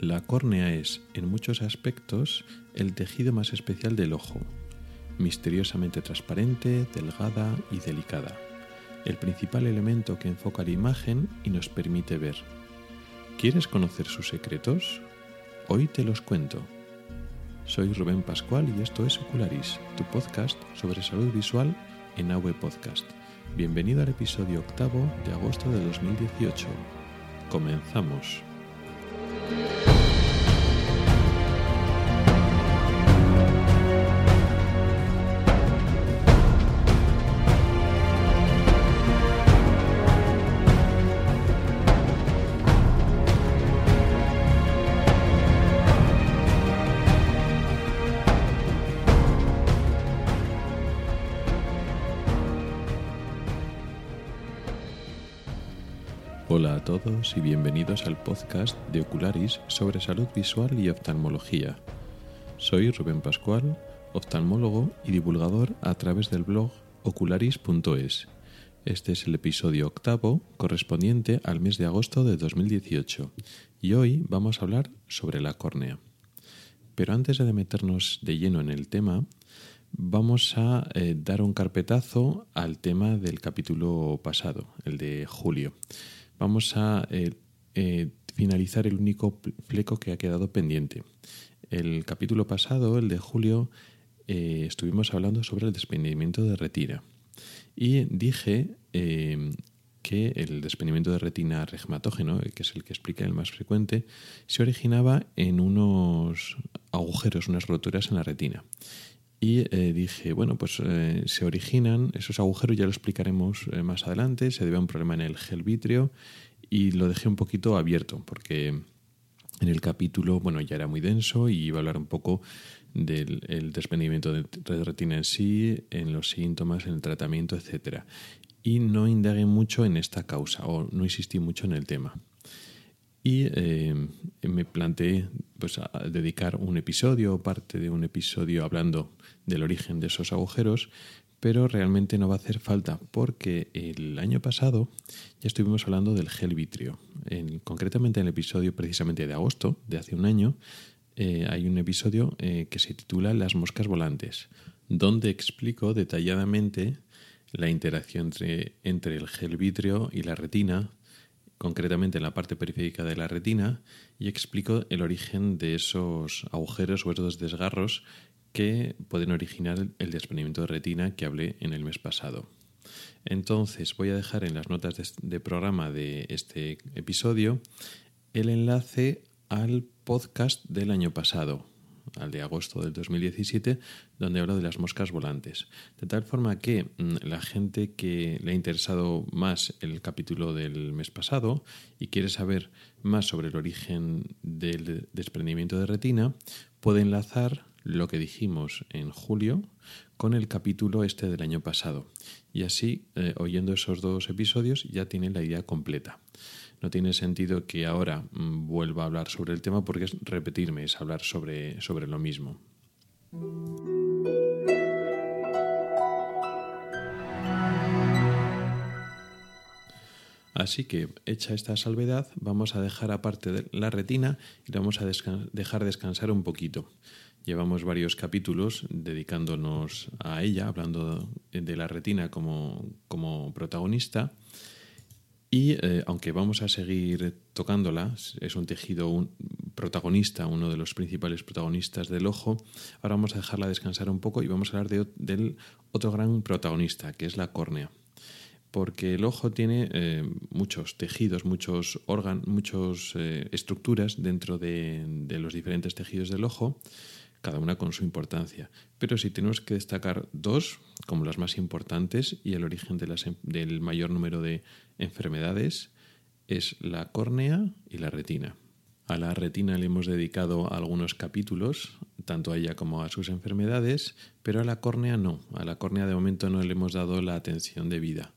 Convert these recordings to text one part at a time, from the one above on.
La córnea es, en muchos aspectos, el tejido más especial del ojo, misteriosamente transparente, delgada y delicada, el principal elemento que enfoca la imagen y nos permite ver. ¿Quieres conocer sus secretos? Hoy te los cuento. Soy Rubén Pascual y esto es Ocularis, tu podcast sobre salud visual en AV Podcast. Bienvenido al episodio octavo de agosto de 2018. Comenzamos. Al podcast de Ocularis sobre salud visual y oftalmología. Soy Rubén Pascual, oftalmólogo y divulgador a través del blog ocularis.es. Este es el episodio octavo correspondiente al mes de agosto de 2018 y hoy vamos a hablar sobre la córnea. Pero antes de meternos de lleno en el tema, vamos a eh, dar un carpetazo al tema del capítulo pasado, el de julio vamos a eh, eh, finalizar el único fleco que ha quedado pendiente. El capítulo pasado, el de julio, eh, estuvimos hablando sobre el desprendimiento de retina. Y dije que el desprendimiento de retina regmatógeno, que es el que explica el más frecuente, se originaba en unos agujeros, unas roturas en la retina. Y dije, bueno, pues se originan esos agujeros, ya lo explicaremos más adelante, se debe a un problema en el gel vítreo y lo dejé un poquito abierto porque en el capítulo, bueno, ya era muy denso y iba a hablar un poco del desprendimiento de retina en sí, en los síntomas, en el tratamiento, etc. Y no indagué mucho en esta causa o no insistí mucho en el tema. Y eh, me planteé pues, dedicar un episodio o parte de un episodio hablando del origen de esos agujeros, pero realmente no va a hacer falta porque el año pasado ya estuvimos hablando del gel vitrio. En, concretamente en el episodio precisamente de agosto de hace un año eh, hay un episodio eh, que se titula Las moscas volantes, donde explico detalladamente la interacción entre, entre el gel vitrio y la retina, concretamente en la parte periférica de la retina, y explico el origen de esos agujeros o esos desgarros que pueden originar el desprendimiento de retina que hablé en el mes pasado. Entonces voy a dejar en las notas de, programa de este episodio el enlace al podcast del año pasado, al de agosto del 2017, donde hablo de las moscas volantes. De tal forma que mm, la gente que le ha interesado más el capítulo del mes pasado y quiere saber más sobre el origen del desprendimiento de retina, puede enlazar lo que dijimos en julio con el capítulo este del año pasado. Y así, eh, oyendo esos dos episodios, ya tienen la idea completa. No tiene sentido que ahora mm, vuelva a hablar sobre el tema porque es repetirme, es hablar sobre, sobre lo mismo. Así que, hecha esta salvedad, vamos a dejar aparte la retina y la vamos a dejar descansar un poquito. Llevamos varios capítulos dedicándonos a ella, hablando de la retina como, como protagonista. Y eh, aunque vamos a seguir tocándola, es un tejido protagonista, uno de los principales protagonistas del ojo, ahora vamos a dejarla descansar un poco y vamos a hablar de, del otro gran protagonista, que es la córnea. Porque el ojo tiene eh, muchos tejidos, muchos órganos, muchas eh, estructuras dentro de, de los diferentes tejidos del ojo cada una con su importancia. Pero si tenemos que destacar dos como las más importantes y el origen de las, em, del mayor número de enfermedades, es la córnea y la retina. A la retina le hemos dedicado algunos capítulos, tanto a ella como a sus enfermedades, pero a la córnea no. A la córnea de momento no le hemos dado la atención debida.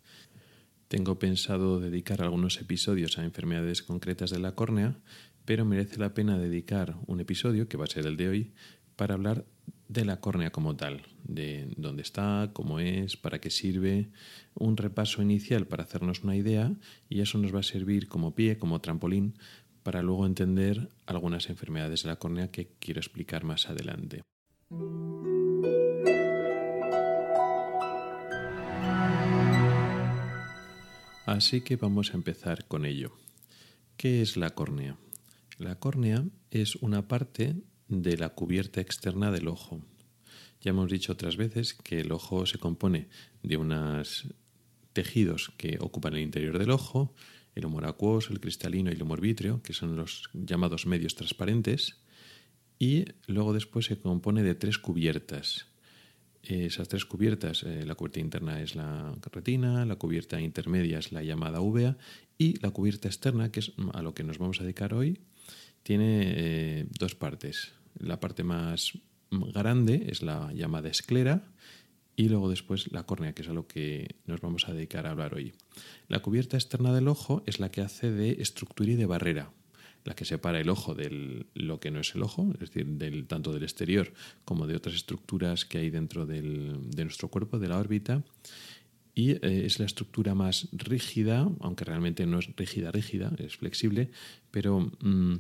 Tengo pensado dedicar algunos episodios a enfermedades concretas de la córnea, pero merece la pena dedicar un episodio, que va a ser el de hoy, para hablar de la córnea como tal, de dónde está, cómo es, para qué sirve, un repaso inicial para hacernos una idea y eso nos va a servir como pie, como trampolín para luego entender algunas enfermedades de la córnea que quiero explicar más adelante. Así que vamos a empezar con ello. ¿Qué es la córnea? La córnea es una parte de la cubierta externa del ojo. Ya hemos dicho otras veces que el ojo se compone de unos tejidos que ocupan el interior del ojo, el humor acuoso, el cristalino y el humor vítreo, que son los llamados medios transparentes, y luego después se compone de tres cubiertas, esas tres cubiertas, eh, la cubierta interna es la retina, la cubierta intermedia es la llamada uvea y la cubierta externa, que es a lo que nos vamos a dedicar hoy, tiene eh, dos partes. La parte más grande es la llamada esclera y luego después la córnea, que es a lo que nos vamos a dedicar a hablar hoy. La cubierta externa del ojo es la que hace de estructura y de barrera la que separa el ojo de lo que no es el ojo, es decir, del, tanto del exterior como de otras estructuras que hay dentro de nuestro cuerpo, de la órbita. Y eh, es la estructura más rígida, aunque realmente no es rígida, rígida, es flexible, pero mm,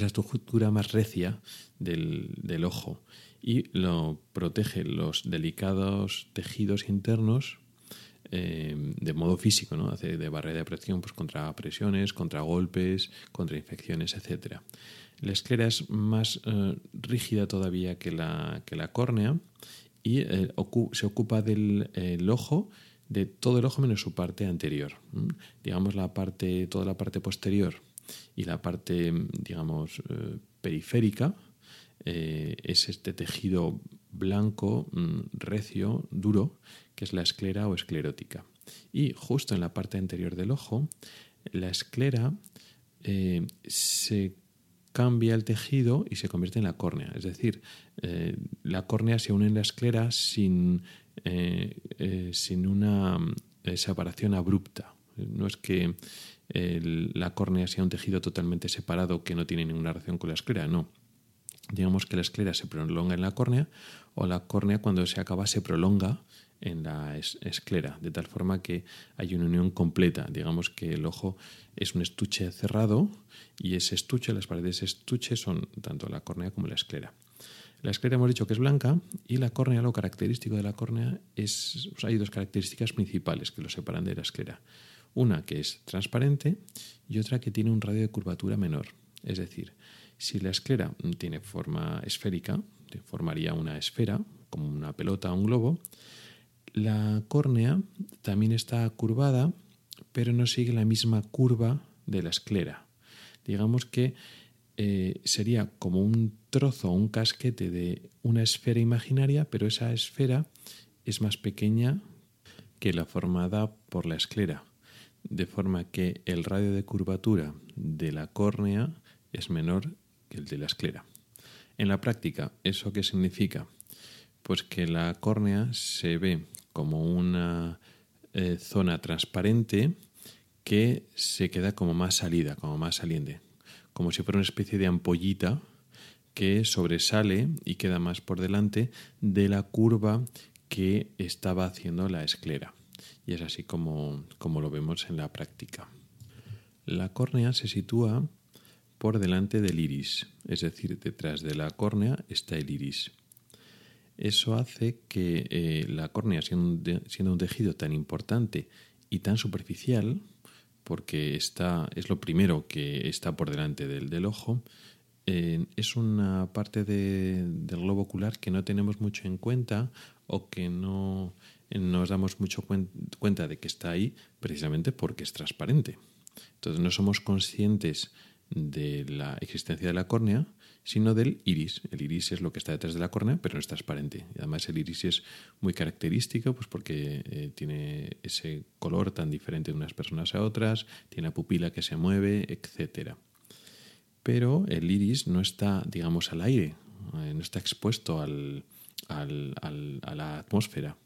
la estructura más recia del, del ojo y lo protege los delicados tejidos internos eh, de modo físico, ¿no? Hace de barrera de presión pues, contra presiones, contra golpes, contra infecciones, etc. La esclera es más eh, rígida todavía que la, que la córnea y eh, se ocupa del ojo, de todo el ojo menos su parte anterior. Digamos la parte, toda la parte posterior y la parte, digamos, periférica es este tejido blanco, mm, recio, duro, que es la esclera o esclerótica. Y justo en la parte anterior del ojo, la esclera eh, se cambia el tejido y se convierte en la córnea. Es decir, eh, la córnea se une en la esclera sin, eh, sin una separación abrupta. No es que la córnea sea un tejido totalmente separado que no tiene ninguna relación con la esclera, no. Digamos que la esclera se prolonga en la córnea o la córnea cuando se acaba se prolonga en la esclera, de tal forma que hay una unión completa. Digamos que el ojo es un estuche cerrado y ese estuche, las paredes de ese estuche son tanto la córnea como la esclera. La esclera hemos dicho que es blanca y la córnea, lo característico de la córnea es, hay dos características principales que lo separan de la esclera. Una que es transparente y otra que tiene un radio de curvatura menor. Es decir, si la esclera tiene forma esférica, formaría una esfera, como una pelota o un globo, la córnea también está curvada, pero no sigue la misma curva de la esclera. Digamos que eh, sería como un trozo un casquete de una esfera imaginaria, pero esa esfera es más pequeña que la formada por la esclera, de forma que el radio de curvatura de la córnea es menor que el de la esclera. En la práctica, ¿eso qué significa? Pues que la córnea se ve como una eh, zona transparente que se queda como más salida, como más saliente, como si fuera una especie de ampollita que sobresale y queda más por delante de la curva que estaba haciendo la esclera. Y es así como, como lo vemos en la práctica. La córnea se sitúa por delante del iris, es decir, detrás de la córnea está el iris. Eso hace que eh, la córnea, siendo, un tejido tan importante y tan superficial, porque está, es lo primero que está por delante del, ojo, eh, es una parte del globo ocular que no tenemos mucho en cuenta o que no nos damos mucho cuenta de que está ahí precisamente porque es transparente. Entonces no somos conscientes de la existencia de la córnea sino del iris. El iris es lo que está detrás de la córnea, pero no es transparente. Y además el iris es muy característico pues porque eh, tiene ese color tan diferente de unas personas a otras, tiene la pupila que se mueve, etc. Pero el iris no está, digamos, al aire, eh, no está expuesto a la atmósfera.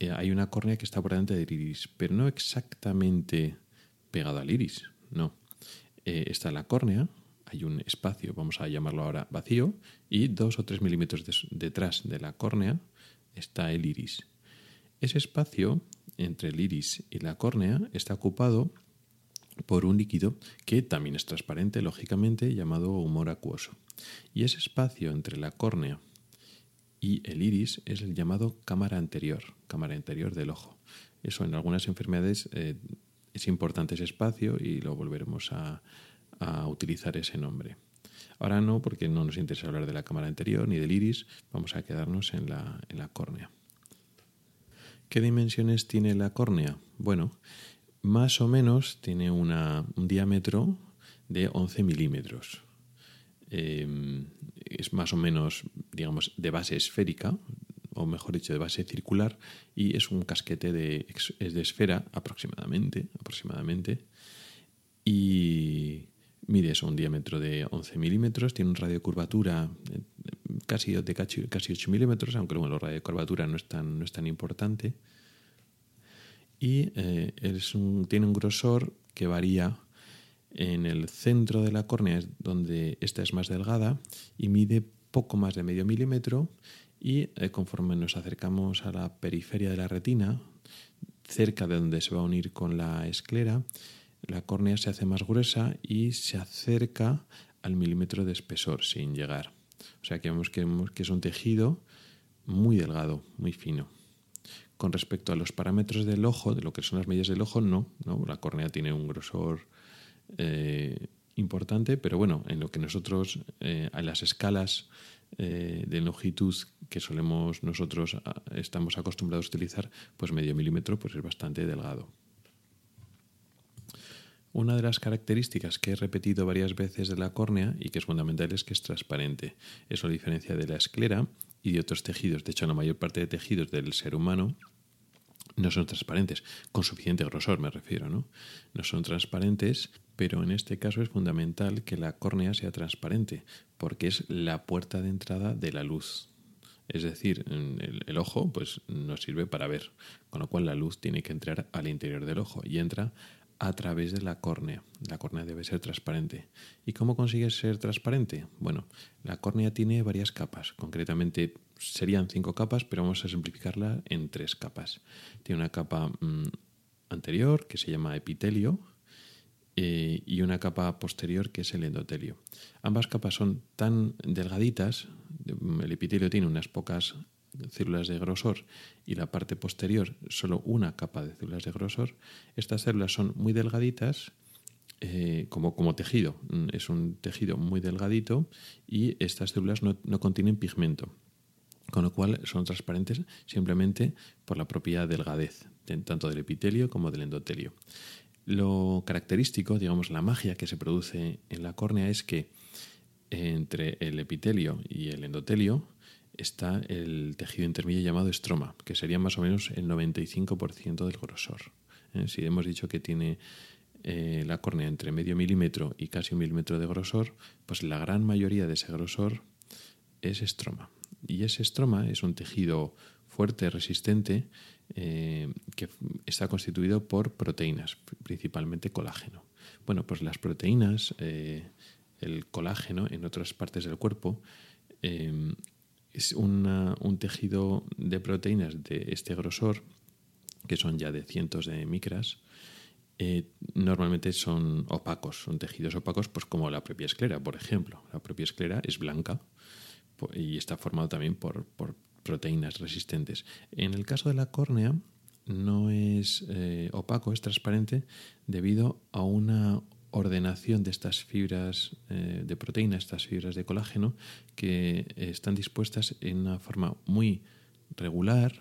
Eh, hay una córnea que está por delante del iris, pero no exactamente pegada al iris, no. está la córnea, hay un espacio, vamos a llamarlo ahora vacío, y dos o tres milímetros detrás de la córnea está el iris. Ese espacio entre el iris y la córnea está ocupado por un líquido que también es transparente, lógicamente, llamado humor acuoso. Y ese espacio entre la córnea y el iris es el llamado cámara anterior, cámara anterior del ojo. Eso en algunas enfermedades eh, es importante ese espacio y lo volveremos a, utilizar ese nombre. Ahora no, porque no nos interesa hablar de la cámara anterior ni del iris, vamos a quedarnos en la, en la córnea. ¿Qué dimensiones tiene la córnea? Bueno, más o menos tiene un diámetro de 11 milímetros. Em, es más o menos, digamos, de base esférica, o mejor dicho, de base circular, y es un casquete de, es de esfera aproximadamente, aproximadamente, y mide eso, un diámetro de 11 milímetros, tiene un radio de curvatura casi de casi 8 milímetros, aunque bueno, el radio de curvatura no es tan, no es tan importante, y eh, tiene un grosor que varía en el centro de la córnea, donde esta es más delgada y mide poco más de medio milímetro y eh, conforme nos acercamos a la periferia de la retina, cerca de donde se va a unir con la esclera, la córnea se hace más gruesa y se acerca al milímetro de espesor sin llegar. O sea que vemos que es un tejido muy delgado, muy fino. Con respecto a los parámetros del ojo, de lo que son las medidas del ojo, no. ¿no? La córnea tiene un grosor eh, importante, pero bueno, en lo que nosotros, eh, a las escalas eh, de longitud que solemos nosotros estamos acostumbrados a utilizar, pues medio milímetro pues es bastante delgado. Una de las características que he repetido varias veces de la córnea y que es fundamental es que es transparente. Eso a diferencia de la esclera y de otros tejidos. De hecho, la mayor parte de tejidos del ser humano no son transparentes, con suficiente grosor me refiero, ¿no? No son transparentes, pero en este caso es fundamental que la córnea sea transparente, porque es la puerta de entrada de la luz. Es decir, el, ojo pues nos sirve para ver, con lo cual la luz tiene que entrar al interior del ojo y entra a través de la córnea. La córnea debe ser transparente. ¿Y cómo consigue ser transparente? Bueno, la córnea tiene varias capas, concretamente serían cinco capas, pero vamos a simplificarla en tres capas. Tiene una capa mm, anterior que se llama epitelio eh, y una capa posterior que es el endotelio. Ambas capas son tan delgaditas, el epitelio tiene unas pocas células de grosor y la parte posterior solo una capa de células de grosor, estas células son muy delgaditas eh, como, como tejido. Mm, es un tejido muy delgadito y estas células no, contienen pigmento, con lo cual son transparentes simplemente por la propia delgadez, tanto del epitelio como del endotelio. Lo característico, digamos, la magia que se produce en la córnea es que entre el epitelio y el endotelio está el tejido intermedio llamado estroma, que sería más o menos el 95% del grosor. ¿eh? Si hemos dicho que tiene eh, la córnea entre medio milímetro y casi un milímetro de grosor, pues la gran mayoría de ese grosor es estroma. Y ese estroma es un tejido fuerte, resistente, eh, que está constituido por proteínas, principalmente colágeno. Bueno, pues las proteínas, el colágeno en otras partes del cuerpo, es un tejido de proteínas de este grosor, que son ya de cientos de micras, eh, normalmente son opacos, son tejidos opacos, pues como la propia esclera, por ejemplo. La propia esclera es blanca y está formado también por, proteínas resistentes. En el caso de la córnea, no es eh, opaco, es transparente debido a una ordenación de estas fibras eh, de proteína, estas fibras de colágeno, que están dispuestas en una forma muy regular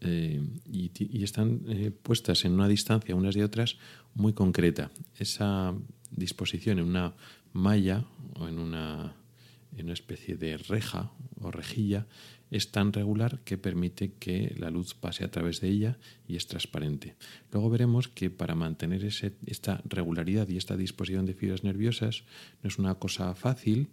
eh, y, están puestas en una distancia unas de otras muy concreta. Esa disposición en una malla o en una, en una especie de reja o rejilla es tan regular que permite que la luz pase a través de ella y es transparente. Luego veremos que para mantener esta regularidad y esta disposición de fibras nerviosas no es una cosa fácil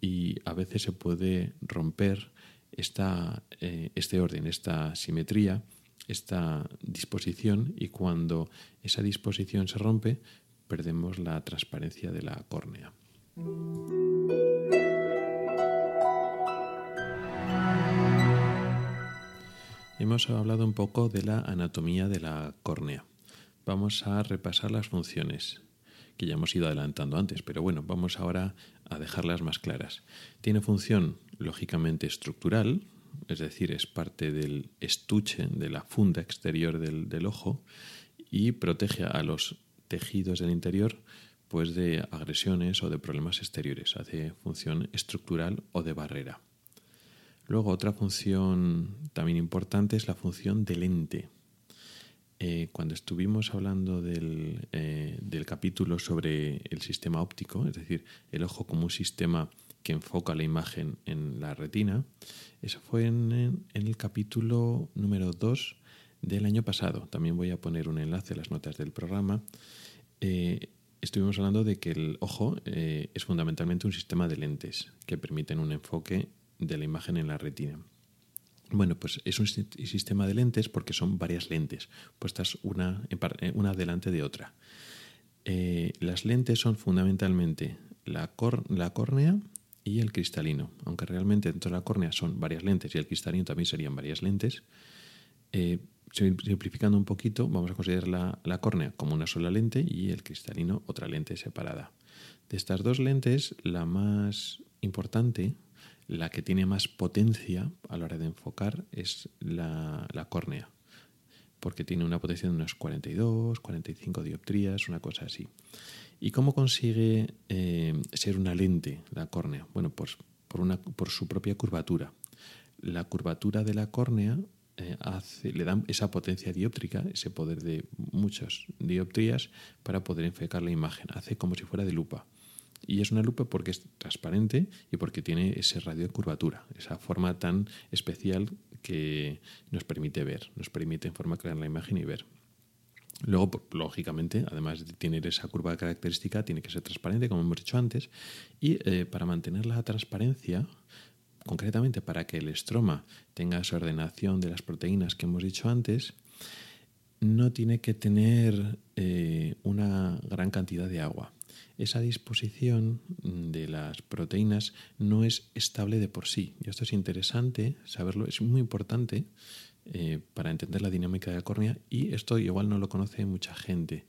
y a veces se puede romper esta, eh, este orden, esta simetría, esta disposición y cuando esa disposición se rompe perdemos la transparencia de la córnea. Hemos hablado un poco de la anatomía de la córnea. Vamos a repasar las funciones. que ya hemos ido adelantando antes, pero bueno, vamos ahora a dejarlas más claras. Tiene función lógicamente estructural, es decir, es parte del estuche, de la funda exterior del, ojo y protege a los tejidos del interior pues de agresiones o de problemas exteriores. Hace función estructural o de barrera. Luego otra función también importante es la función de lente. Eh, cuando estuvimos hablando eh, del, capítulo sobre el sistema óptico, es decir, el ojo como un sistema que enfoca la imagen en la retina, eso fue en, el capítulo número 2 del año pasado. También voy a poner un enlace a las notas del programa. Eh, estuvimos hablando de que el ojo es fundamentalmente un sistema de lentes que permiten un enfoque de la imagen en la retina. Bueno, pues es un sistema de lentes porque son varias lentes, puestas una, eh, una delante de otra. Eh, las lentes son fundamentalmente la, la córnea y el cristalino, aunque realmente dentro de la córnea son varias lentes y el cristalino también serían varias lentes. Eh, simplificando un poquito, vamos a considerar la, la, córnea como una sola lente y el cristalino otra lente separada. De estas dos lentes, la más importante la que tiene más potencia a la hora de enfocar es la, córnea, porque tiene una potencia de unos 42, 45 dioptrías, una cosa así. ¿Y cómo consigue eh, ser una lente la córnea? Bueno, pues por, una, por su propia curvatura. La curvatura de la córnea eh, hace, le da esa potencia dióptrica, ese poder de muchas dioptrías para poder enfocar la imagen. Hace como si fuera de lupa. Y es una lupa porque es transparente y porque tiene ese radio de curvatura, esa forma tan especial que nos permite ver, nos permite en forma crear la imagen y ver. Luego, lógicamente, además de tener esa curva característica, tiene que ser transparente, como hemos dicho antes, y eh, para mantener la transparencia, concretamente para que el estroma tenga esa ordenación de las proteínas que hemos dicho antes, no tiene que tener eh, una gran cantidad de agua esa disposición de las proteínas no es estable de por sí. Y esto es interesante saberlo, es muy importante eh, para entender la dinámica de la córnea y esto igual no lo conoce mucha gente.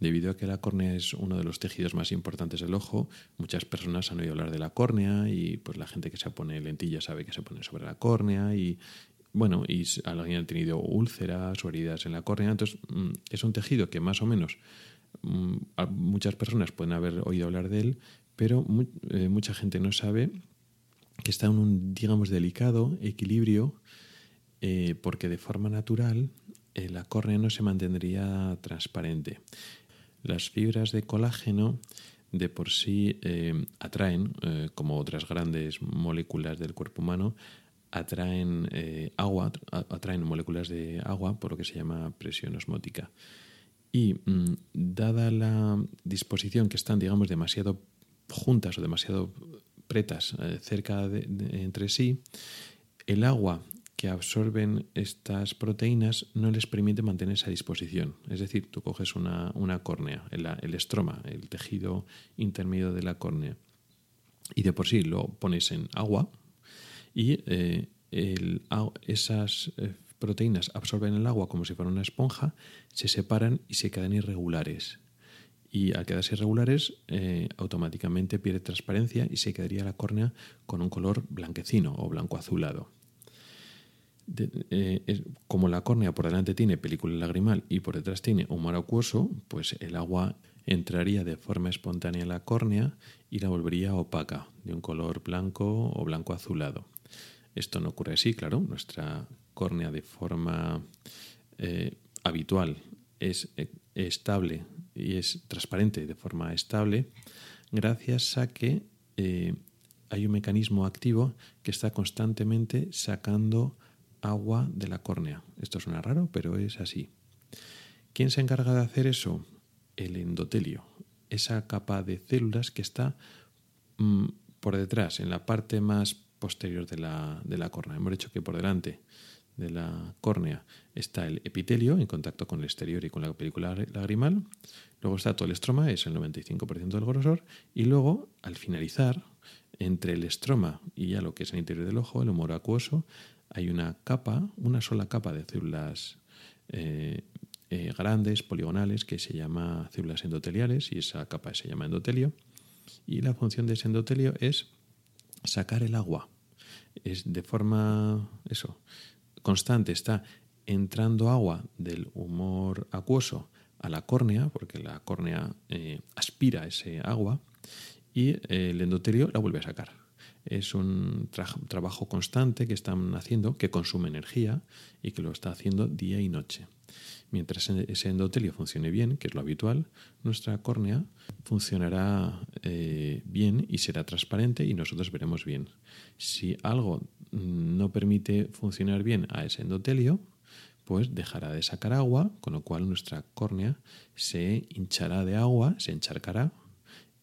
Debido a que la córnea es uno de los tejidos más importantes del ojo, muchas personas han oído hablar de la córnea y pues la gente que se pone lentillas sabe que se pone sobre la córnea y bueno, y alguien ha tenido úlceras o heridas en la córnea, entonces mm, es un tejido que más o menos Mm, muchas personas pueden haber oído hablar de él, pero eh, mucha gente no sabe que está en un, digamos, delicado equilibrio eh, porque de forma natural eh, la córnea no se mantendría transparente. Las fibras de colágeno de por sí atraen, como otras grandes moléculas del cuerpo humano, atraen agua, atraen moléculas de agua por lo que se llama presión osmótica. Y mm, dada la disposición que están, digamos, demasiado juntas o demasiado pretas eh, cerca entre sí, el agua que absorben estas proteínas no les permite mantener esa disposición. Es decir, tú coges una, córnea, el, estroma, el tejido intermedio de la córnea, y de por sí lo pones en agua, y eh, esas eh, proteínas absorben el agua como si fuera una esponja, se separan y se quedan irregulares. Y al quedarse irregulares, eh, automáticamente pierde transparencia y se quedaría la córnea con un color blanquecino o blanco azulado. Eh, como la córnea por delante tiene película lagrimal y por detrás tiene humor acuoso, pues el agua entraría de forma espontánea en la córnea y la volvería opaca, de un color blanco o blanco azulado. Esto no ocurre así, claro. Nuestra córnea de forma eh, habitual es eh, estable y es transparente de forma estable gracias a que eh, hay un mecanismo activo que está constantemente sacando agua de la córnea. Esto suena raro, pero es así. ¿Quién se encarga de hacer eso? El endotelio, esa capa de células que está mm, por detrás, en la parte más posterior de la, de la córnea. Hemos dicho que por delante de la córnea está el epitelio en contacto con el exterior y con la película lagrimal. Luego está todo el estroma, es el 95% del grosor. Y luego, al finalizar, entre el estroma y ya lo que es el interior del ojo, el humor acuoso, hay una capa, una sola capa de células eh, eh, grandes, poligonales, que se llama células endoteliales y esa capa se llama endotelio. Y la función de ese endotelio es sacar el agua. Es de forma, eso, constante, está entrando agua del humor acuoso a la córnea, porque la córnea eh, aspira ese agua, y eh, el endotelio la vuelve a sacar. Es un trabajo constante que están haciendo, que consume energía y que lo está haciendo día y noche. Mientras ese endotelio funcione bien, que es lo habitual, nuestra córnea funcionará eh, bien y será transparente y nosotros veremos bien. Si algo no permite funcionar bien a ese endotelio, pues dejará de sacar agua, con lo cual nuestra córnea se hinchará de agua, se encharcará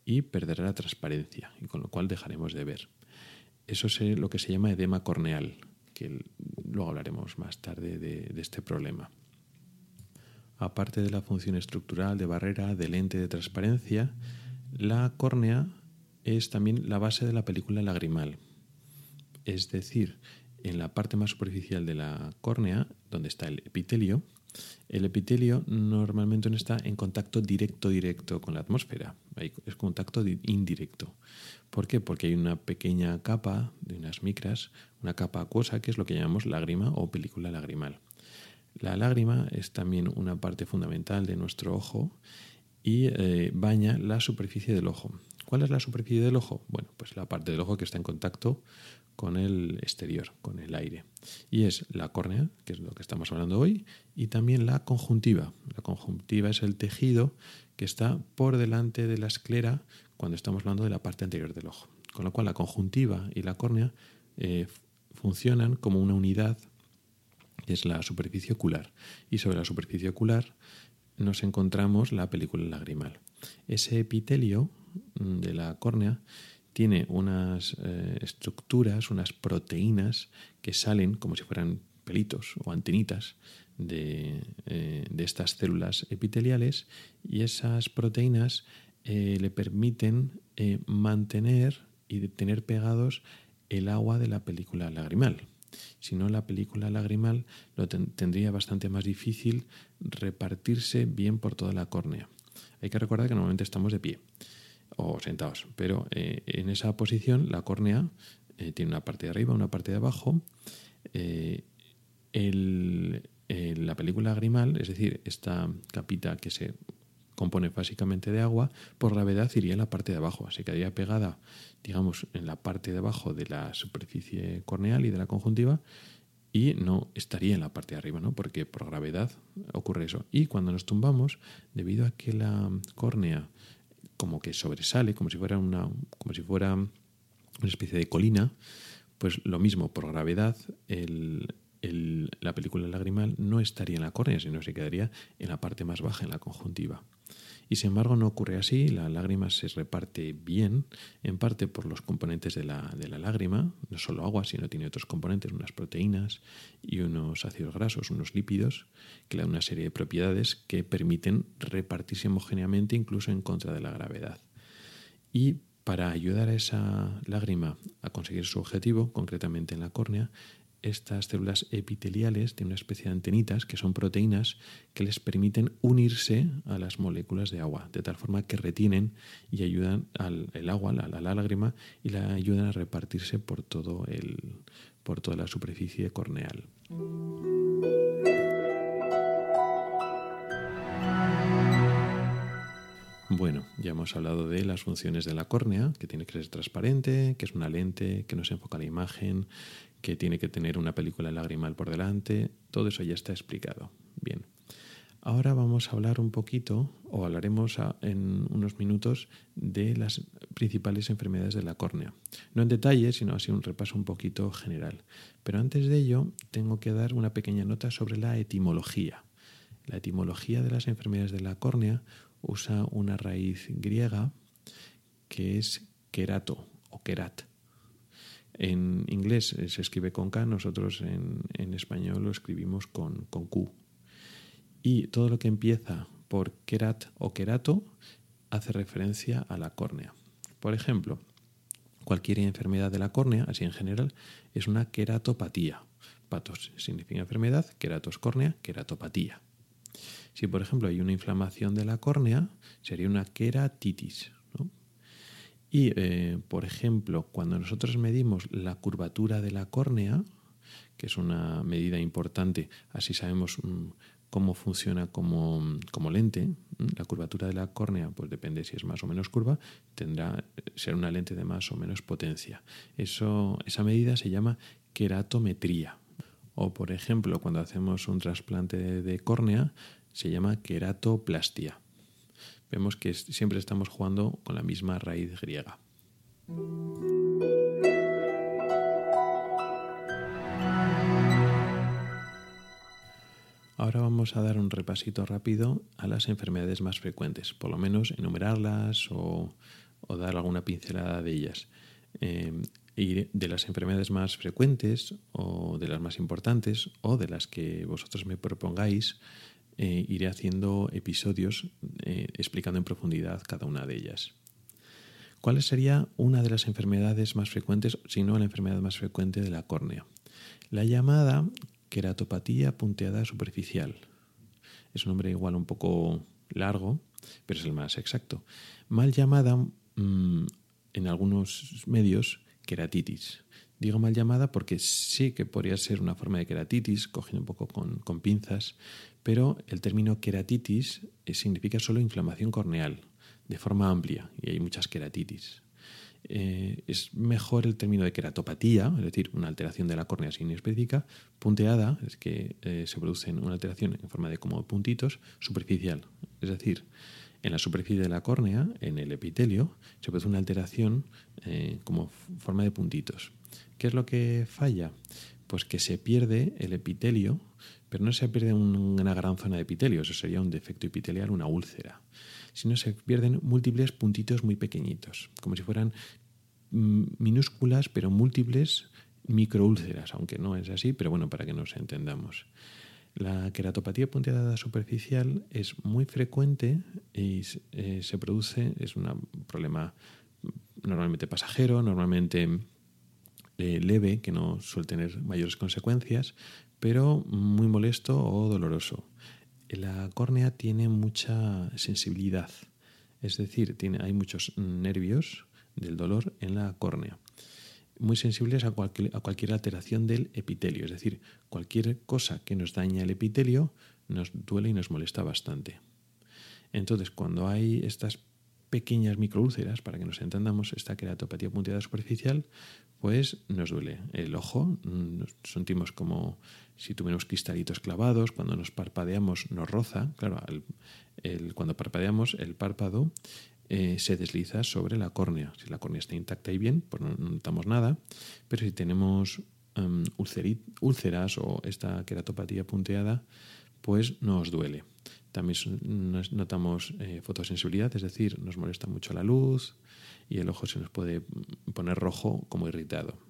y perderá la transparencia, y con lo cual dejaremos de ver. Eso es lo que se llama edema corneal, que luego hablaremos más tarde de, este problema. Aparte de la función estructural de barrera, de lente de transparencia, la córnea es también la base de la película lagrimal. Es decir, en la parte más superficial de la córnea, donde está el epitelio, el epitelio normalmente no está en contacto directo directo con la atmósfera, es contacto indirecto. ¿Por qué? Porque hay una pequeña capa de unas micras, una capa acuosa, que es lo que llamamos lágrima o película lagrimal. La lágrima es también una parte fundamental de nuestro ojo y eh, baña la superficie del ojo. ¿Cuál es la superficie del ojo? Bueno, pues la parte del ojo que está en contacto con el exterior, con el aire. Y es la córnea, que es lo que estamos hablando hoy, y también la conjuntiva. La conjuntiva es el tejido que está por delante de la esclera cuando estamos hablando de la parte anterior del ojo. Con lo cual la conjuntiva y la córnea eh, funcionan como una unidad que es la superficie ocular. Y sobre la superficie ocular nos encontramos la película lagrimal. Ese epitelio mm, de la córnea tiene unas eh, estructuras, unas proteínas que salen como si fueran pelitos o antenitas de, eh, estas células epiteliales y esas proteínas eh, le permiten mantener y tener pegados el agua de la película lagrimal. Si no, la película lagrimal lo tendría bastante más difícil repartirse bien por toda la córnea. Hay que recordar que normalmente estamos de pie o sentados. Pero eh, en esa posición la córnea eh, tiene una parte de arriba, una parte de abajo. Eh, la película lagrimal, es decir, esta capita que se compone básicamente de agua, por gravedad iría en la parte de abajo. Se quedaría pegada, digamos, en la parte de abajo de la superficie corneal y de la conjuntiva y no estaría en la parte de arriba, ¿no? Porque por gravedad ocurre eso. Y cuando nos tumbamos, debido a que la córnea como que sobresale, como si fuera una, como si fuera una especie de colina, pues lo mismo, por gravedad, la película lagrimal no estaría en la córnea, sino se quedaría en la parte más baja, en la conjuntiva. Y sin embargo no ocurre así, la lágrima se reparte bien, en parte por los componentes de la, de la lágrima, no solo agua, sino tiene otros componentes, unas proteínas y unos ácidos grasos, unos lípidos, que le dan una serie de propiedades que permiten repartirse homogéneamente incluso en contra de la gravedad. Y para ayudar a esa lágrima a conseguir su objetivo, concretamente en la córnea, estas células epiteliales tienen una especie de antenitas que son proteínas que les permiten unirse a las moléculas de agua, de tal forma que retienen y ayudan al el agua, a la, lágrima, y la ayudan a repartirse por, todo el, por toda la superficie corneal. Bueno, ya hemos hablado de las funciones de la córnea, que tiene que ser transparente, que es una lente, que no se enfoca la imagen, que tiene que tener una película lagrimal por delante, todo eso ya está explicado. Bien. Ahora vamos a hablar un poquito, o hablaremos en unos minutos, de las principales enfermedades de la córnea. No en detalle, sino así un repaso un poquito general. Pero antes de ello, tengo que dar una pequeña nota sobre la etimología. La etimología de las enfermedades de la córnea usa una raíz griega que es querato o querat en inglés eh, se escribe con K, nosotros en, español lo escribimos con, con, Q. Y todo lo que empieza por kerat o kerato hace referencia a la córnea. Por ejemplo, cualquier enfermedad de la córnea, así en general, es una queratopatía. Patos significa enfermedad, queratos córnea, queratopatía. Si, por ejemplo, hay una inflamación de la córnea, sería una queratitis. Y, eh, por ejemplo, cuando nosotros medimos la curvatura de la córnea, que es una medida importante, así sabemos mm, cómo funciona como, como, lente. La curvatura de la córnea, pues depende si es más o menos curva, tendrá ser una lente de más o menos potencia. Esa medida se llama queratometría. O, por ejemplo, cuando hacemos un trasplante de córnea, se llama queratoplastia. Vemos que siempre estamos jugando con la misma raíz griega. Ahora vamos a dar un repasito rápido a las enfermedades más frecuentes, por lo menos enumerarlas o, dar alguna pincelada de ellas. Eh, y de las enfermedades más frecuentes o de las más importantes o de las que vosotros me propongáis, eh, iré haciendo episodios eh, explicando en profundidad cada una de ellas. ¿Cuál sería una de las enfermedades más frecuentes, si no la enfermedad más frecuente de la córnea? La llamada queratopatía punteada superficial. Es un nombre igual un poco largo, pero es el más exacto. Mal llamada mm, en algunos medios queratitis. Digo mal llamada porque sí que podría ser una forma de queratitis, cogiendo un poco con, pinzas, pero el término queratitis eh, significa solo inflamación corneal, de forma amplia, y hay muchas queratitis. Eh, es mejor el término de queratopatía, es decir, una alteración de la córnea sin específica, punteada, es que eh, se produce una alteración en forma de como puntitos, superficial, es decir, en la superficie de la córnea, en el epitelio, se produce una alteración como forma de puntitos. ¿Qué es lo que falla? Pues que se pierde el epitelio, pero no se pierde una gran zona de epitelio, eso sería un defecto epitelial, una úlcera, sino se pierden múltiples puntitos muy pequeñitos, como si fueran mm, minúsculas pero múltiples microúlceras, aunque no es así, pero bueno, para que nos entendamos. La queratopatía punteada superficial es muy frecuente y eh, se produce, es un problema normalmente pasajero, normalmente eh, leve, que no suele tener mayores consecuencias, pero muy molesto o doloroso. La córnea tiene mucha sensibilidad, es decir, tiene, hay muchos nervios del dolor en la córnea muy sensibles a cualquier, a cualquier alteración del epitelio. Es decir, cualquier cosa que nos daña el epitelio nos duele y nos molesta bastante. Entonces, cuando hay estas pequeñas microúlceras, para que nos entendamos, esta queratopatía punteada superficial, pues nos duele el ojo, nos sentimos como si tuviéramos cristalitos clavados, cuando nos parpadeamos nos roza, claro, cuando parpadeamos el párpado eh, se desliza sobre la córnea. Si la córnea está intacta y bien, pues no, notamos nada, pero si tenemos um, úlceras o esta queratopatía punteada, pues nos duele. También notamos eh, fotosensibilidad, es decir, nos molesta mucho la luz y el ojo se nos puede poner rojo como irritado.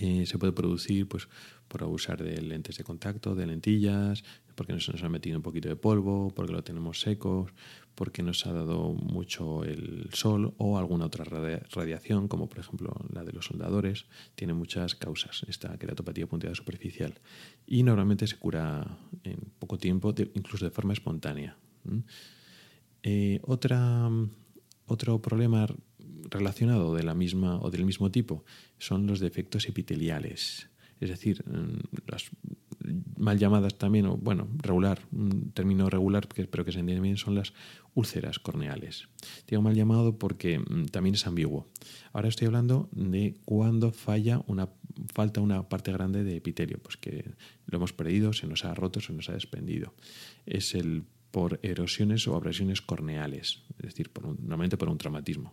Eh, se puede producir pues, por abusar de lentes de contacto, de lentillas, porque nos, nos ha metido un poquito de polvo, porque lo tenemos seco, porque nos ha dado mucho el sol o alguna otra radiación, como por ejemplo la de los soldadores, tiene muchas causas, esta queratopatía punteada superficial. Y normalmente se cura en poco tiempo, incluso de forma espontánea. Eh, otra, otro problema relacionado de la misma o del mismo tipo son los defectos epiteliales, es decir, las mal llamadas también, o bueno, regular, un término regular, espero que se entienda bien, son las úlceras corneales. Digo mal llamado porque mm, también es ambiguo. Ahora estoy hablando de cuando falla una, falta una parte grande de epitelio, pues que lo hemos perdido, se nos ha roto, se nos ha desprendido. Es el por erosiones o abrasiones corneales, es decir, por normalmente por un traumatismo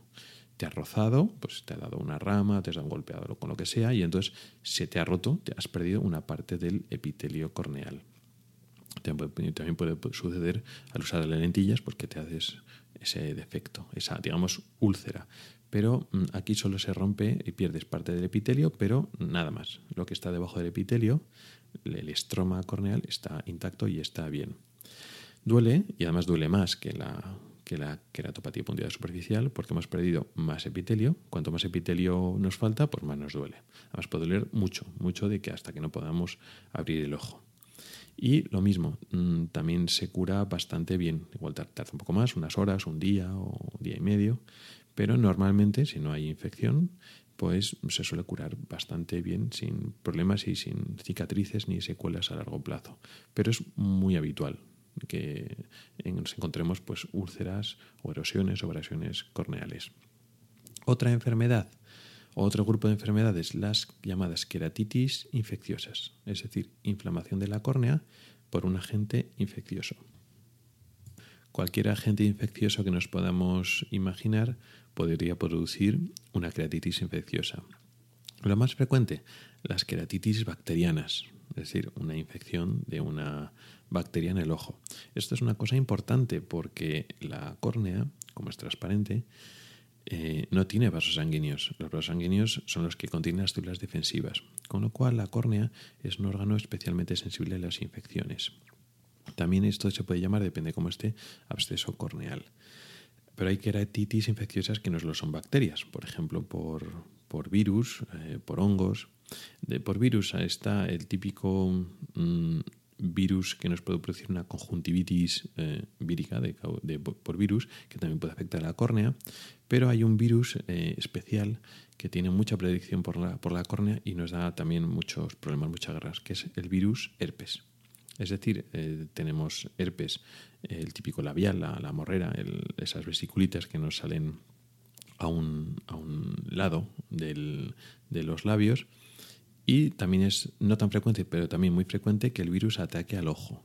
te ha rozado, pues te ha dado una rama, te has dado un golpeado con lo que sea, y entonces se te ha roto, te has perdido una parte del epitelio corneal. También puede suceder al usar las lentillas porque te haces ese defecto, esa, digamos, úlcera. Pero mm, aquí solo se rompe y pierdes parte del epitelio, pero nada más. Lo que está debajo del epitelio, el estroma corneal, está intacto y está bien. Duele, y además duele más que la, que la queratopatía punteada superficial porque hemos perdido más epitelio. Cuanto más epitelio nos falta, pues más nos duele. Además puede doler mucho, mucho de que hasta que no podamos abrir el ojo. Y lo mismo, mm, también se cura bastante bien. Igual tarda un poco más, unas horas, un día o un día y medio, pero normalmente, si no hay infección, pues se suele curar bastante bien sin problemas y sin cicatrices ni secuelas a largo plazo. Pero es muy habitual que nos encontremos pues úlceras o erosiones o abrasiones corneales. Otra enfermedad, otro grupo de enfermedades, las llamadas queratitis infecciosas, es decir, inflamación de la córnea por un agente infeccioso. Cualquier agente infeccioso que nos podamos imaginar podría producir una queratitis infecciosa. Lo más frecuente, las queratitis bacterianas, es decir, una infección de una bacteria en el ojo. Esto es una cosa importante porque la córnea, como es transparente, eh, no tiene vasos sanguíneos. Los vasos sanguíneos son los que contienen las células defensivas, con lo cual la córnea es un órgano especialmente sensible a las infecciones. También esto se puede llamar, depende cómo esté, absceso corneal. Pero hay queratitis infecciosas que no solo son bacterias, por ejemplo, por, por virus, eh, por hongos. De, por virus está el típico mm, virus que nos puede producir una conjuntivitis eh, vírica de, por virus, que también puede afectar a la córnea, pero hay un virus eh, especial que tiene mucha predicción por la, por la córnea y nos da también muchos problemas, muchas guerras, que es el virus herpes. Es decir, eh, tenemos herpes, el típico labial, la, morrera, esas vesiculitas que nos salen a un, a un lado de los labios. Y también es no tan frecuente, pero también muy frecuente que el virus ataque al ojo.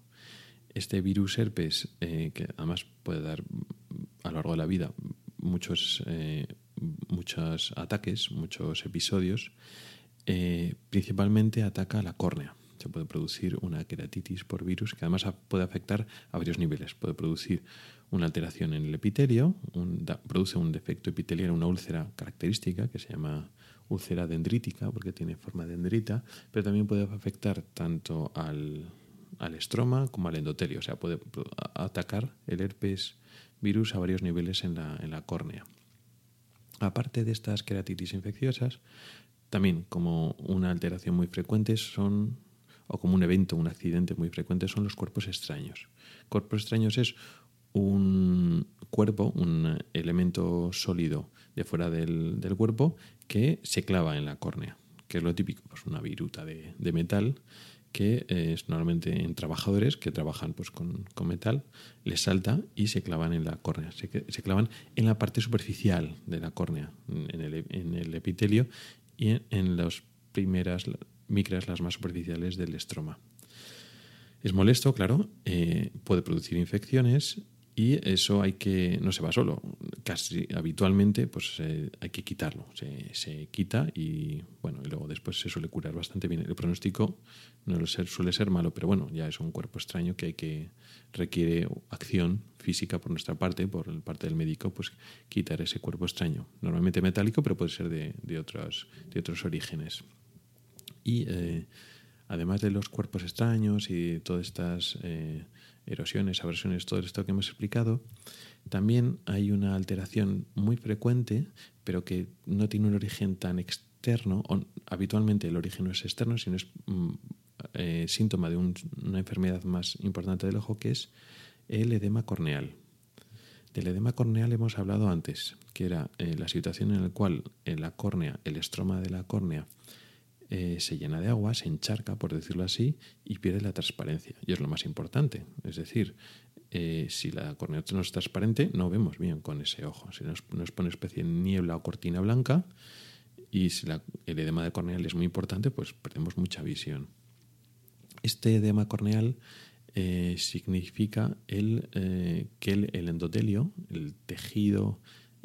Este virus herpes, eh, que además puede dar a lo largo de la vida muchos, eh, muchos ataques, muchos episodios, principalmente ataca a la córnea se puede producir una queratitis por virus que además puede afectar a varios niveles. Puede producir una alteración en el epitelio, produce un defecto epitelial, una úlcera característica que se llama úlcera dendrítica porque tiene forma de dendrita, pero también puede afectar tanto al, estroma como al endotelio, o sea, puede atacar el herpes virus a varios niveles en la, en la córnea. Aparte de estas queratitis infecciosas, también como una alteración muy frecuente son o como un evento, un accidente muy frecuente son los cuerpos extraños. Cuerpos extraños es un cuerpo, un elemento sólido de fuera del, cuerpo que se clava en la córnea, que es lo típico, pues una viruta de, metal que es normalmente en trabajadores que trabajan pues, con, metal, les salta y se clavan en la córnea, se, clavan en la parte superficial de la córnea, en el, epitelio y en, en las primeras micras las más superficiales del estroma. Es molesto, claro, eh, puede producir infecciones y eso hay que no se va solo. Casi habitualmente pues eh, hay que quitarlo. Se, quita y bueno y luego después se suele curar bastante bien. El pronóstico no suele ser malo, pero bueno ya es un cuerpo extraño que hay que requiere acción física por nuestra parte, por parte del médico, pues quitar ese cuerpo extraño. Normalmente metálico, pero puede ser de, de otros de otros orígenes. Y eh, además de los cuerpos extraños y todas estas eh, erosiones, aversiones, todo esto que hemos explicado, también hay una alteración muy frecuente, pero que no tiene un origen tan externo. habitualmente el origen no es externo, sino es mm, eh, síntoma de una enfermedad más importante del ojo, que es el edema corneal. Del edema corneal hemos hablado antes, que era la situación en la cual la córnea, el estroma de la córnea, eh, se llena de agua, se encharca, por decirlo así, y pierde la transparencia. Y es lo más importante. Es decir, eh, si la cornea no es transparente, no vemos bien con ese ojo. Si nos, nos pone especie de niebla o cortina blanca, y si el edema de corneal es muy importante, pues perdemos mucha visión. Este edema corneal eh, significa que el, endotelio, el tejido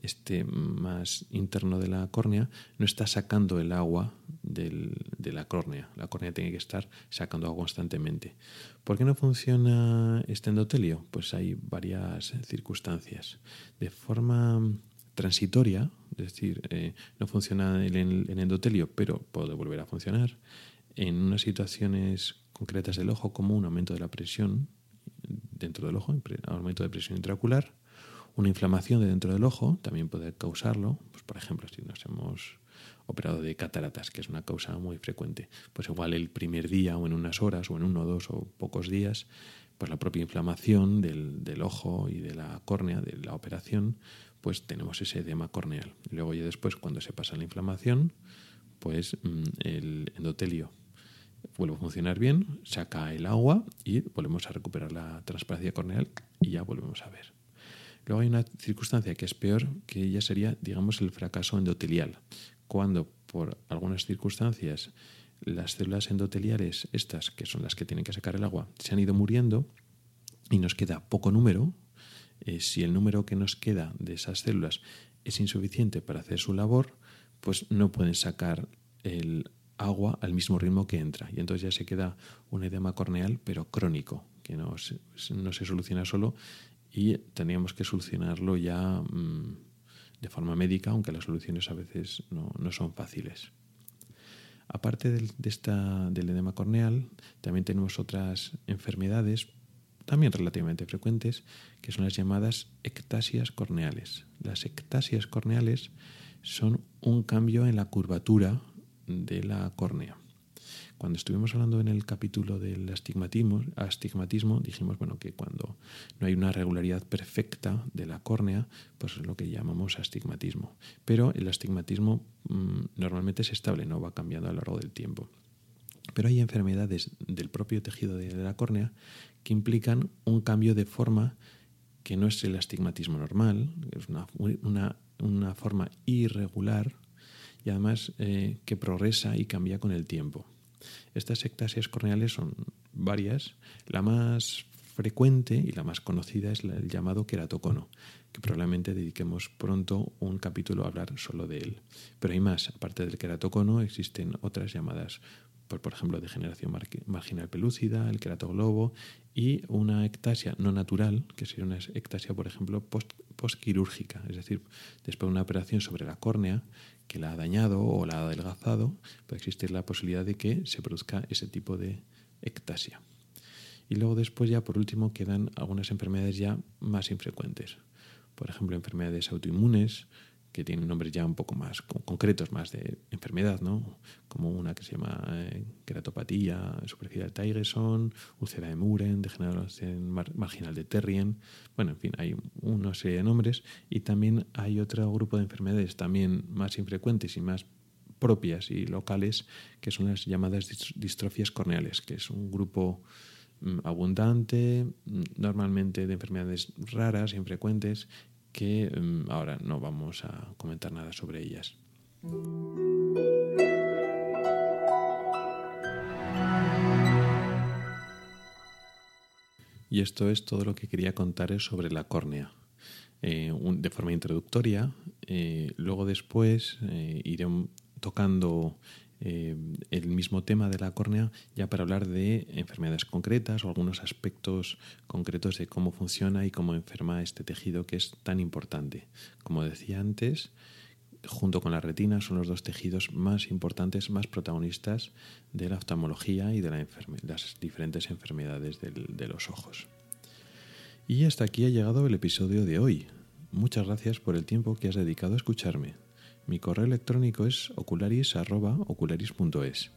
este más interno de la córnea, no está sacando el agua de la córnea. La córnea tiene que estar sacando agua constantemente. ¿Por qué no funciona este endotelio? Pues hay varias circunstancias. De forma transitoria, es decir, eh, no funciona el, el endotelio, pero puede volver a funcionar, en unas situaciones concretas del ojo, como un aumento de la presión dentro del ojo, aumento de presión intraocular, una inflamación de dentro del ojo también puede causarlo. Pues, por ejemplo, si nos hemos operado de cataratas, que es una causa muy frecuente. Pues igual el primer día o en unas horas o en uno, dos o pocos días, pues la propia inflamación del, del ojo y de la córnea, de la operación, pues tenemos ese edema corneal. Luego ya después, cuando se pasa la inflamación, pues mm, el endotelio vuelve a funcionar bien, saca el agua y volvemos a recuperar la transparencia corneal y ya volvemos a ver. Luego hay una circunstancia que es peor, que ya sería, digamos, el fracaso endotelial, cuando por algunas circunstancias las células endoteliales, estas que son las que tienen que sacar el agua, se han ido muriendo y nos queda poco número, eh, si el número que nos queda de esas células es insuficiente para hacer su labor, pues no pueden sacar el agua al mismo ritmo que entra. Y entonces ya se queda un edema corneal, pero crónico, que no se, no se soluciona solo y tendríamos que solucionarlo ya mmm, de forma médica, aunque las soluciones a veces no, no son fáciles. Aparte del, de esta, del edema corneal, también tenemos otras enfermedades, también relativamente frecuentes, que son las llamadas ectasias corneales. Las ectasias corneales son un cambio en la curvatura de la córnea. Cuando estuvimos hablando en el capítulo del astigmatismo, astigmatismo, dijimos bueno, que cuando no hay una regularidad perfecta de la córnea, pues es lo que llamamos astigmatismo. Pero el astigmatismo mmm, normalmente es estable, no va cambiando a lo largo del tiempo. Pero hay enfermedades del propio tejido de la córnea que implican un cambio de forma que no es el astigmatismo normal, es una, una, una forma irregular y además eh, que progresa y cambia con el tiempo. Estas ectasias corneales son varias. La más frecuente y la más conocida es el llamado queratocono, que probablemente dediquemos pronto un capítulo a hablar solo de él. Pero hay más, aparte del queratocono existen otras llamadas por, ejemplo, degeneración mar marginal pelúcida, el queratoglobo y una ectasia no natural, que sería una ectasia, por ejemplo, post, postquirúrgica, es decir, después de una operación sobre la córnea que la ha dañado o la ha adelgazado, puede existir la posibilidad de que se produzca ese tipo de ectasia. Y luego después ya por último quedan algunas enfermedades ya más infrecuentes. Por ejemplo, enfermedades autoinmunes, que tienen nombres ya un poco más concretos, más de enfermedad, ¿no? Como una que se llama eh, queratopatía superficial de Tyreson, úlcera de Muren, degeneración mar marginal de Terrien. Bueno, en fin, hay una serie de nombres y también hay otro grupo de enfermedades también más infrecuentes y más propias y locales, que son las llamadas distrofias corneales, que es un grupo mm, abundante, mm, normalmente de enfermedades raras, infrecuentes, que um, ahora no vamos a comentar nada sobre ellas. Y esto es todo lo que quería contaros sobre la córnea. Eh, de forma introductoria, eh, luego después eh, iré tocando eh, el mismo tema de la córnea ya para hablar de enfermedades concretas o algunos aspectos concretos de cómo funciona y cómo enferma este tejido que es tan importante. Como decía antes, junto con la retina son los dos tejidos más importantes, más protagonistas de la oftalmología y de la las diferentes enfermedades de los ojos. Y hasta aquí ha llegado el episodio de hoy. Muchas gracias por el tiempo que has dedicado a escucharme. Mi correo electrónico es ocularis.ocularis.es.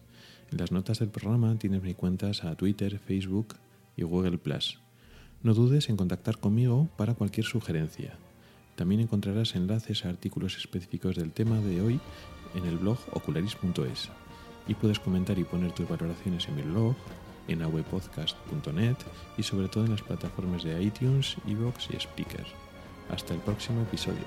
En las notas del programa tienes mis cuentas a Twitter, Facebook y Google ⁇ No dudes en contactar conmigo para cualquier sugerencia. También encontrarás enlaces a artículos específicos del tema de hoy en el blog ocularis.es. Y puedes comentar y poner tus valoraciones en mi blog, en awepodcast.net y sobre todo en las plataformas de iTunes, Evox y Speaker. Hasta el próximo episodio.